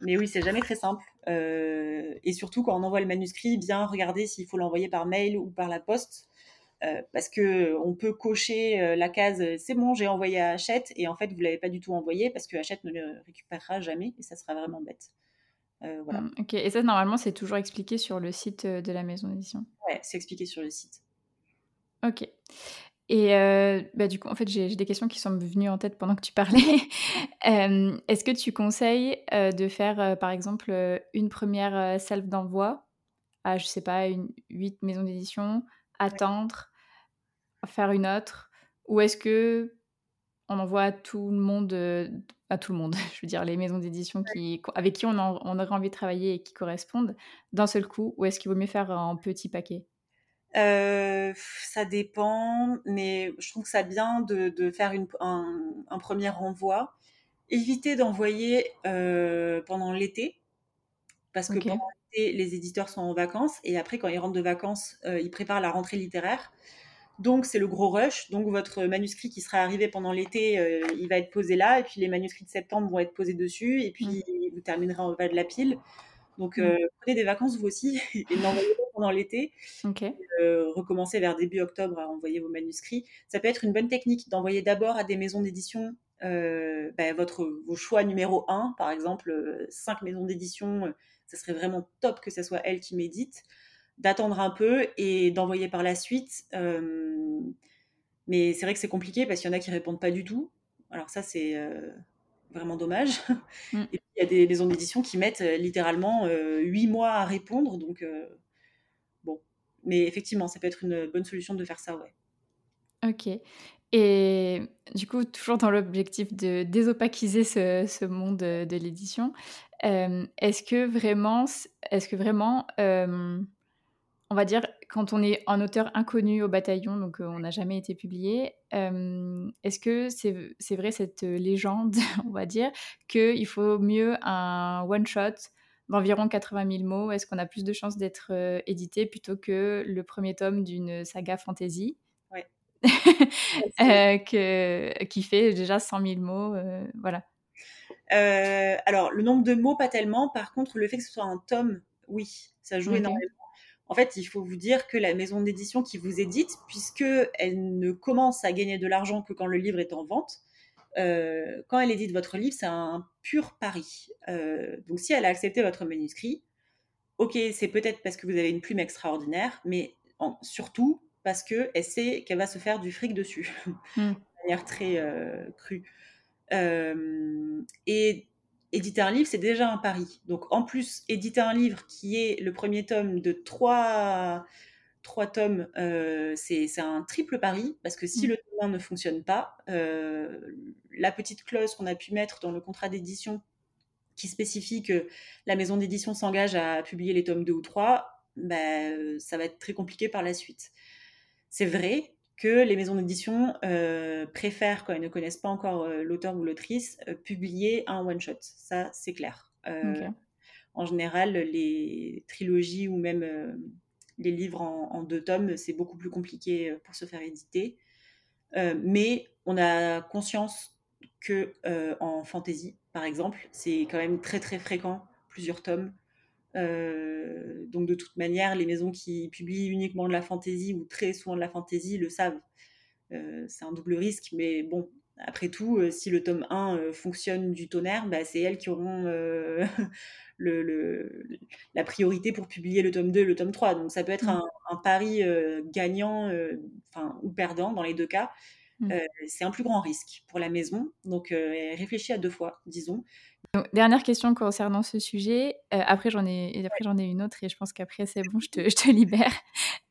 mais oui, c'est jamais très simple. Euh, et surtout, quand on envoie le manuscrit, bien regarder s'il faut l'envoyer par mail ou par la poste. parce que on peut cocher la case c'est bon j'ai envoyé à Hachette et en fait vous l'avez pas du tout envoyé parce que Hachette ne le récupérera jamais et ça sera vraiment bête. Euh, voilà. Mmh, ok, et ça, normalement, c'est toujours expliqué sur le site euh, de la maison d'édition? Ouais, c'est expliqué sur le site. Ok. Et euh, bah, du coup, en fait, j'ai des questions qui sont venues en tête pendant que tu parlais. Est-ce que tu conseilles de faire, par exemple, une première salve d'envoi à, je sais pas, une, 8 maisons d'édition, attendre, faire une autre? Ou est-ce que on envoie à tout le monde à tout le monde, je veux dire les maisons d'édition qui, avec qui on, on, aurait envie de travailler et qui correspondent d'un seul coup, ou est-ce qu'il vaut mieux faire un petit paquet? Euh, ça dépend, mais je trouve que ça bien de, de faire une, un, premier renvoi. Éviter d'envoyer euh, pendant l'été, parce que pendant l'été, les éditeurs sont en vacances, et après, quand ils rentrent de vacances, euh, ils préparent la rentrée littéraire. Donc c'est le gros rush. Donc votre manuscrit qui sera arrivé pendant l'été, il va être posé là, et puis les manuscrits de septembre vont être posés dessus, et puis mm. vous terminerez en bas de la pile. Donc mm. euh, prenez des vacances vous aussi et n'envoyez pas pendant l'été. Euh, recommencez vers début octobre à envoyer vos manuscrits. Ça peut être une bonne technique d'envoyer d'abord à des maisons d'édition ben, votre vos choix numéro 1, par exemple cinq maisons d'édition. ça serait vraiment top que ce soit elles qui méditent d'attendre un peu et d'envoyer par la suite. Euh, mais c'est vrai que c'est compliqué parce qu'il y en a qui répondent pas du tout. Alors ça, c'est euh, vraiment dommage. Mm. Et puis, il y a des maisons d'édition qui mettent euh, littéralement huit mois à répondre. Donc, bon. Mais effectivement, ça peut être une bonne solution de faire ça, ouais. Ok. Et du coup, toujours dans l'objectif de désopaquiser ce, ce monde de, l'édition, est-ce que vraiment, est-ce que vraiment on va dire, quand on est un auteur inconnu au bataillon, donc on n'a jamais été publié, est-ce que c'est vrai cette légende, on va dire, qu'il faut mieux un one-shot d'environ 80 000 mots? Est-ce qu'on a plus de chances d'être édité plutôt que le premier tome d'une saga fantasy? Ouais. que, qui fait déjà 100 000 mots Voilà. alors, le nombre de mots, pas tellement. Par contre, le fait que ce soit un tome, oui, ça joue énormément. En fait, il faut vous dire que la maison d'édition qui vous édite, puisque elle ne commence à gagner de l'argent que quand le livre est en vente, euh, quand elle édite votre livre, c'est un pur pari. Euh, donc, si elle a accepté votre manuscrit, ok, c'est peut-être parce que vous avez une plume extraordinaire, mais surtout parce qu'elle sait qu'elle va se faire du fric dessus, hmm. de manière très euh, crue. et éditer un livre, c'est déjà un pari. Donc en plus, éditer un livre qui est le premier tome de trois, trois tomes, euh, c'est un triple pari, parce que si mm. le tome 1 ne fonctionne pas, euh, la petite clause qu'on a pu mettre dans le contrat d'édition qui spécifie que la maison d'édition s'engage à publier les tomes 2 ou 3, ben, ça va être très compliqué par la suite. C'est vrai, que les maisons d'édition euh, préfèrent, quand elles ne connaissent pas encore euh, l'auteur ou l'autrice, euh, publier un one-shot. Ça, c'est clair. En général, les trilogies ou même les livres en, deux tomes, c'est beaucoup plus compliqué pour se faire éditer. mais on a conscience que en fantasy, par exemple, c'est quand même très très fréquent, plusieurs tomes. Euh, donc de toute manière, les maisons qui publient uniquement de la fantaisie ou très souvent de la fantaisie le savent. Euh, c'est un double risque, mais bon, après tout, si le tome 1 fonctionne du tonnerre, bah, c'est elles qui auront le, le, la priorité pour publier le tome 2 et le tome 3. Donc ça peut être mmh. un, un, pari gagnant ou perdant dans les deux cas. Mmh. c'est un plus grand risque pour la maison. Donc réfléchis à deux fois, disons. Dernière question concernant ce sujet. Euh, après, j'en ai, après, j'en ai une autre et je pense qu'après, c'est bon, je te, libère.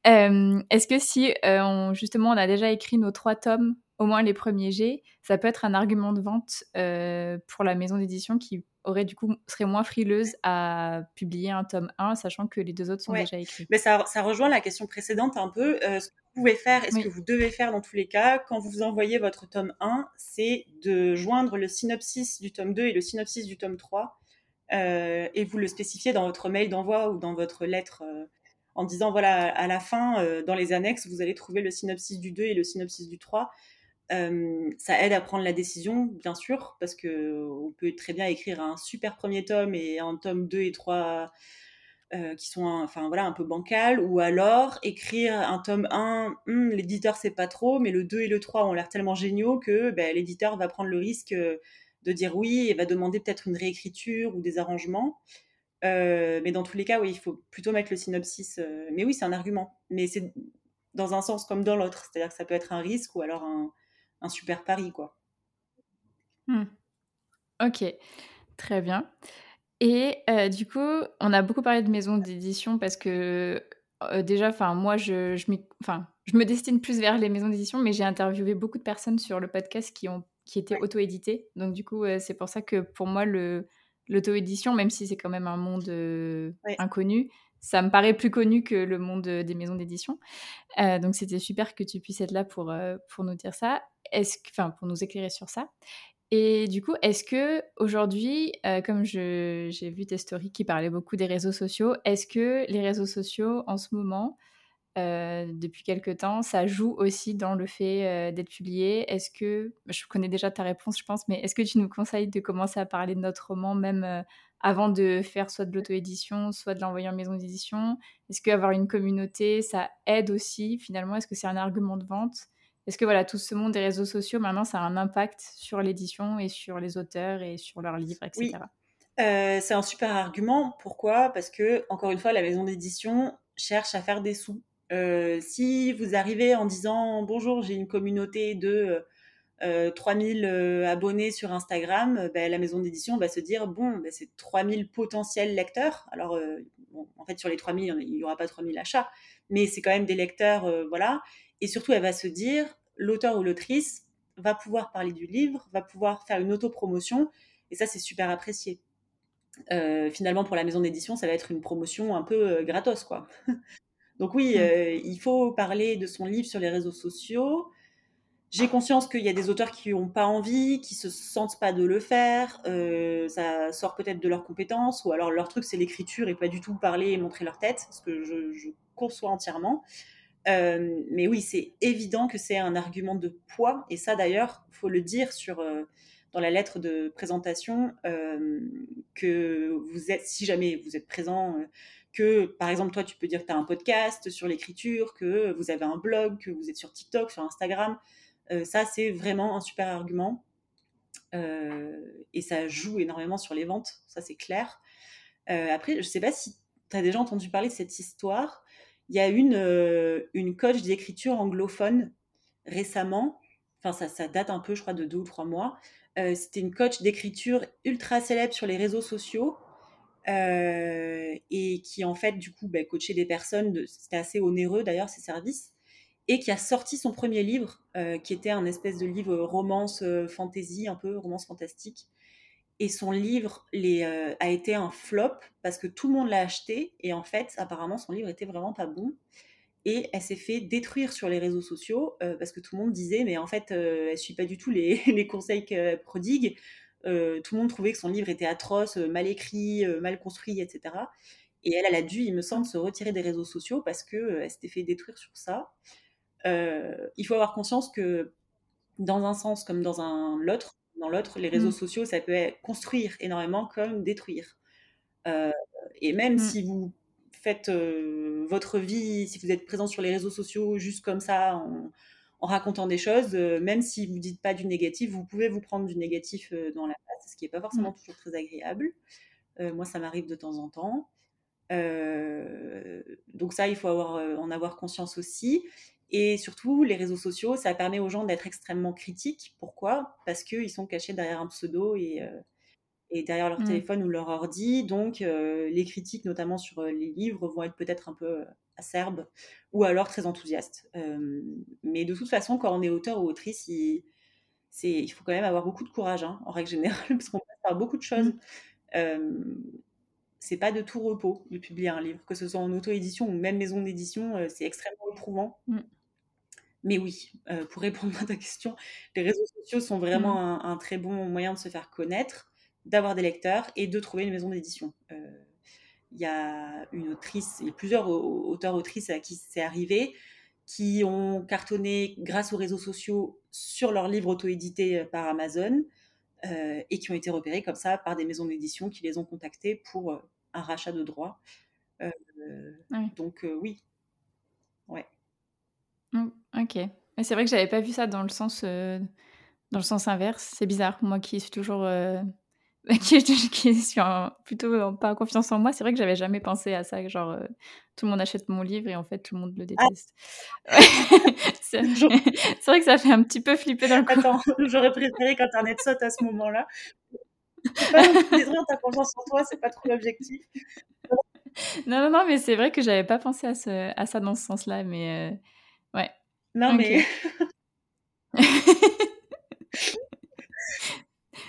Euh, est-ce que si, euh, justement, on a déjà écrit nos trois tomes, au moins les premiers G, ça peut être un argument de vente pour la maison d'édition qui aurait du coup serait moins frileuse à publier un tome 1, sachant que les deux autres sont déjà écrits. Mais ça, ça, rejoint la question précédente un peu. ce que vous pouvez faire et ce que vous devez faire dans tous les cas, quand vous envoyez votre tome 1, c'est de joindre le synopsis du tome 2 et le synopsis du tome 3. Euh, et vous le spécifiez dans votre mail d'envoi ou dans votre lettre euh, en disant voilà, à la fin, euh, dans les annexes, vous allez trouver le synopsis du 2 et le synopsis du 3. Ça aide à prendre la décision, bien sûr, parce que on peut très bien écrire un super premier tome et un tome 2 et 3 qui sont un, enfin voilà un peu bancal ou alors écrire un tome 1 hmm, l'éditeur sait pas trop mais le 2 et le 3 ont l'air tellement géniaux que ben, l'éditeur va prendre le risque de dire oui et va demander peut-être une réécriture ou des arrangements. Mais dans tous les cas oui il faut plutôt mettre le synopsis mais oui c'est un argument. Mais c'est dans un sens comme dans l'autre. C'est-à-dire que ça peut être un risque ou alors un, un super pari quoi. Mmh. ok. Très bien. Et euh, du coup, on a beaucoup parlé de maisons d'édition parce que euh, déjà, enfin moi, je, je, je me destine plus vers les maisons d'édition, mais j'ai interviewé beaucoup de personnes sur le podcast qui ont qui étaient auto-éditées. Donc du coup, c'est pour ça que pour moi, l'auto-édition, même si c'est quand même un monde inconnu, ça me paraît plus connu que le monde des maisons d'édition. Euh, donc c'était super que tu puisses être là pour, pour nous dire ça, enfin pour nous éclairer sur ça. Et du coup, est-ce que aujourd'hui, euh, comme j'ai vu tes stories qui parlaient beaucoup des réseaux sociaux, est-ce que les réseaux sociaux en ce moment, euh, depuis quelques temps, ça joue aussi dans le fait euh, d'être publié Est-ce que, je connais déjà ta réponse, je pense, mais est-ce que tu nous conseilles de commencer à parler de notre roman même avant de faire soit de l'auto-édition, soit de l'envoyer en maison d'édition? Est-ce qu'avoir une communauté, ça aide aussi finalement? Est-ce que c'est un argument de vente? Est-ce que voilà, tout ce monde des réseaux sociaux, maintenant, ça a un impact sur l'édition et sur les auteurs et sur leurs livres, etc. Oui. Euh, c'est un super argument. Pourquoi? Parce que, encore une fois, la maison d'édition cherche à faire des sous. Euh, si vous arrivez en disant bonjour, j'ai une communauté de euh, 3000 euh, abonnés sur Instagram, ben, la maison d'édition va se dire bon, ben, c'est 3000 potentiels lecteurs. Alors, en fait, sur les 3000, il n'y aura pas 3000 achats, mais c'est quand même des lecteurs, voilà. Et surtout, elle va se dire, l'auteur ou l'autrice va pouvoir parler du livre, va pouvoir faire une autopromotion, et ça, c'est super apprécié. Euh, finalement, pour la maison d'édition, ça va être une promotion un peu euh, gratos, quoi. Donc oui, mmh. euh, il faut parler de son livre sur les réseaux sociaux. J'ai conscience qu'il y a des auteurs qui n'ont pas envie, qui se sentent pas de le faire. ça sort peut-être de leurs compétences, ou alors leur truc c'est l'écriture et pas du tout parler et montrer leur tête, ce que je, je conçois entièrement. Euh, mais oui, c'est évident que c'est un argument de poids. Et ça, d'ailleurs, il faut le dire sur, euh, dans la lettre de présentation, euh, que vous êtes, si jamais vous êtes présent, que par exemple, toi, tu peux dire que tu as un podcast sur l'écriture, que vous avez un blog, que vous êtes sur TikTok, sur Instagram. ça, c'est vraiment un super argument. et ça joue énormément sur les ventes, ça c'est clair. après, je ne sais pas si tu as déjà entendu parler de cette histoire il y a une, euh, une coach d'écriture anglophone récemment, enfin ça, ça, date un peu, je crois, de deux ou trois mois. Euh, c'était une coach d'écriture ultra célèbre sur les réseaux sociaux euh, et qui en fait du coup bah, coachait des personnes, c'était assez onéreux d'ailleurs ses services, et qui a sorti son premier livre qui était un espèce de livre romance fantasy, un peu romance fantastique, et son livre euh, a été un flop parce que tout le monde l'a acheté et en fait apparemment son livre était vraiment pas bon. Et elle s'est fait détruire sur les réseaux sociaux euh, parce que tout le monde disait mais en fait euh, elle suit pas du tout les, les conseils qu'elle prodigue tout le monde trouvait que son livre était atroce mal écrit mal construit etc et elle elle a dû il me semble se retirer des réseaux sociaux parce que elle s'était fait détruire sur ça il faut avoir conscience que dans un sens comme dans un l'autre dans l'autre, les réseaux mmh. sociaux, ça peut construire énormément comme détruire. Euh, et même mmh. si vous faites euh, votre vie, si vous êtes présent sur les réseaux sociaux juste comme ça, en racontant des choses, même si vous dites pas du négatif, vous pouvez vous prendre du négatif dans la face, ce qui est pas forcément toujours très agréable. moi, ça m'arrive de temps en temps. Euh, donc ça, il faut avoir, en avoir conscience aussi. Et surtout, les réseaux sociaux, ça permet aux gens d'être extrêmement critiques. Pourquoi? Parce qu'ils sont cachés derrière un pseudo et, et derrière leur Mmh. téléphone ou leur ordi. Donc, les critiques, notamment sur les livres, vont être peut-être un peu acerbes ou alors très enthousiastes. mais de toute façon, quand on est auteur ou autrice, il, il faut quand même avoir beaucoup de courage, hein, en règle générale, parce qu'on passe par beaucoup de choses. Mmh. c'est pas de tout repos de publier un livre, que ce soit en auto-édition ou même maison d'édition, c'est extrêmement éprouvant. Mmh. Mais oui, pour répondre à ta question, les réseaux sociaux sont vraiment Mmh. un, un, très bon moyen de se faire connaître, d'avoir des lecteurs et de trouver une maison d'édition. Il y a une autrice, il y a plusieurs auteurs-autrices à qui c'est arrivé, qui ont cartonné grâce aux réseaux sociaux sur leurs livres auto-édités par Amazon euh, et qui ont été repérés comme ça par des maisons d'édition qui les ont contactés pour euh, un rachat de droits. Euh, ah oui. Donc oui. Ouais. Mmh, ok. Mais c'est vrai que j'avais pas vu ça dans le sens, dans le sens inverse. C'est bizarre. Moi qui suis toujours qui, qui suis plutôt pas confiance en moi, c'est vrai que j'avais jamais pensé à ça. Genre, tout le monde achète mon livre et en fait, tout le monde le Ah. déteste. Ah. c'est vrai que ça fait un petit peu flipper dans le coup. Attends, j'aurais préféré qu'Internet saute à ce moment-là. pas détruire ta confiance en toi, c'est pas trop l'objectif. Non, non, non, mais c'est vrai que j'avais pas pensé à, ce, à ça dans ce sens-là, mais euh, ouais. Non, okay. mais.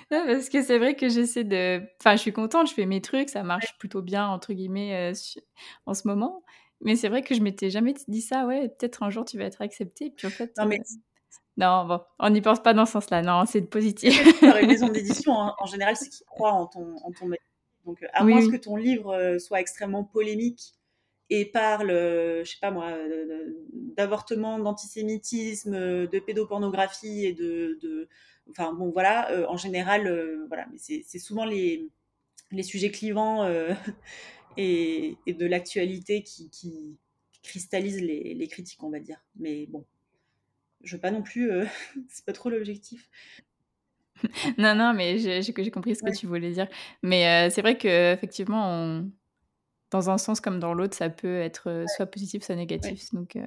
Non, parce que c'est vrai que j'essaie de. Enfin, je suis contente, je fais mes trucs, ça marche plutôt bien, entre guillemets, euh, en ce moment. Mais c'est vrai que je m'étais jamais dit ça, ouais, peut-être un jour tu vas être acceptée. Puis en fait. Non, mais. Euh... Non, bon, on n'y pense pas dans ce sens-là. Non, c'est de positif. Une maison d'édition, hein. en général, c'est qu'ils croient en ton, en ton Donc, à oui, moins oui. que ton livre soit extrêmement polémique et parle, je sais pas moi, d'avortement, d'antisémitisme, de pédopornographie et de, de, enfin bon voilà, euh, en général, euh, voilà, mais c'est souvent les, les sujets clivants euh, et, et, de l'actualité qui, qui, cristallisent les, les, critiques, on va dire. Mais bon, je veux pas non plus, c'est pas trop l'objectif. non, non, mais j'ai compris ce que ouais. tu voulais dire. Mais c'est vrai que effectivement, on... dans un sens comme dans l'autre, ça peut être soit positif, soit négatif. Ouais. Donc,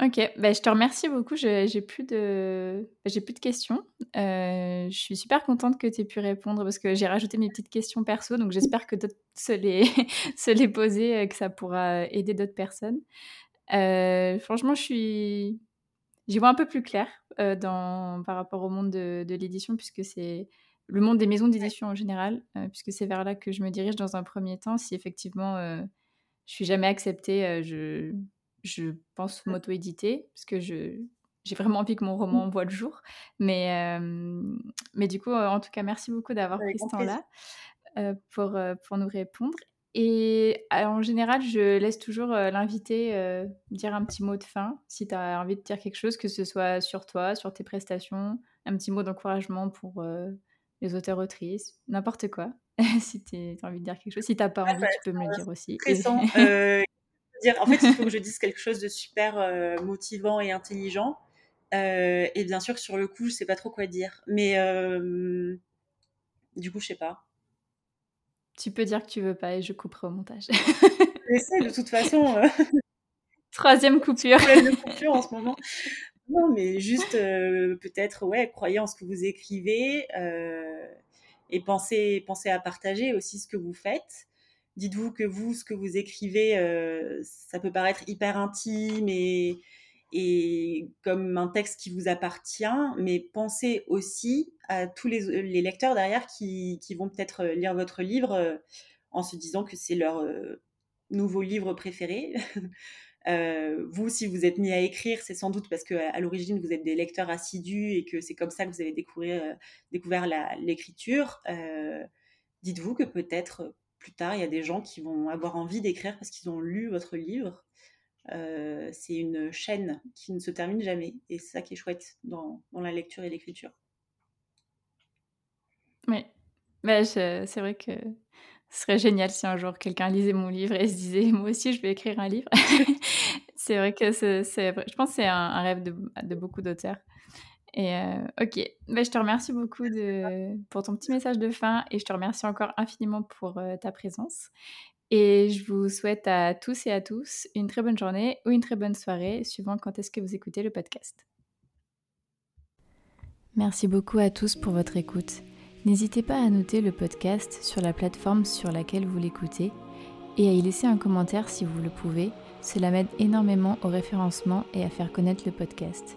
Ok, bah, je te remercie beaucoup. J'ai plus, de... j'ai plus de questions. Euh, je suis super contente que tu aies pu répondre parce que j'ai rajouté mes petites questions perso. Donc j'espère que d'autres se les, se les poser, que ça pourra aider d'autres personnes. Euh, franchement, je suis... j'y vois un peu plus clair euh, dans... par rapport au monde de, de l'édition puisque c'est le monde des maisons d'édition en général, euh, puisque c'est vers là que je me dirige dans un premier temps. Si effectivement je suis jamais acceptée, je je pense m'auto-éditer parce que je j'ai vraiment envie que mon roman voit le jour. Mais, euh, mais du coup, en tout cas, merci beaucoup d'avoir pris ce temps-là euh, pour, pour nous répondre. Et en général, je laisse toujours l'invité euh, dire un petit mot de fin, si tu as envie de dire quelque chose, que ce soit sur toi, sur tes prestations, un petit mot d'encouragement pour euh, les auteurs-autrices, n'importe quoi. si tu as envie de dire quelque chose. Si tu n'as pas envie, bah, tu peux me le dire aussi. Dire, en fait, il faut que je dise quelque chose de super euh, motivant et intelligent. Euh, et bien sûr, sur le coup, je sais pas trop quoi dire. Mais euh, du coup, je sais pas. Tu peux dire que tu veux pas et je couperai au montage. J'essaie de toute façon. Troisième coupure. de coupure en ce moment. Non, mais juste peut-être, ouais, croyez en ce que vous écrivez et pensez, pensez à partager aussi ce que vous faites. Dites-vous que vous, ce que vous écrivez, euh, ça peut paraître hyper intime et, comme un texte qui vous appartient, mais pensez aussi à tous les, les lecteurs derrière qui, vont peut-être lire votre livre euh, en se disant que c'est leur euh, nouveau livre préféré. Euh, vous, si vous êtes mis à écrire, c'est sans doute parce qu'à à, l'origine, vous êtes des lecteurs assidus et que c'est comme ça que vous avez découvert, euh, l'écriture. Euh, Dites-vous que peut-être plus tard, il y a des gens qui vont avoir envie d'écrire parce qu'ils ont lu votre livre. Euh, c'est une chaîne qui ne se termine jamais. Et c'est ça qui est chouette dans, la lecture et l'écriture. Oui, bah, c'est vrai que ce serait génial si un jour quelqu'un lisait mon livre et se disait moi aussi je vais écrire un livre. C'est vrai que c'est je pense que c'est un, rêve de beaucoup d'auteurs. Et euh, ok, bah, je te remercie beaucoup pour ton petit message de fin et je te remercie encore infiniment pour euh, ta présence. Et je vous souhaite à tous et à tous une très bonne journée ou une très bonne soirée, suivant quand est-ce que vous écoutez le podcast. Merci beaucoup à tous pour votre écoute. N'hésitez pas à noter le podcast sur la plateforme sur laquelle vous l'écoutez et à y laisser un commentaire si vous le pouvez. Cela m'aide énormément au référencement et à faire connaître le podcast.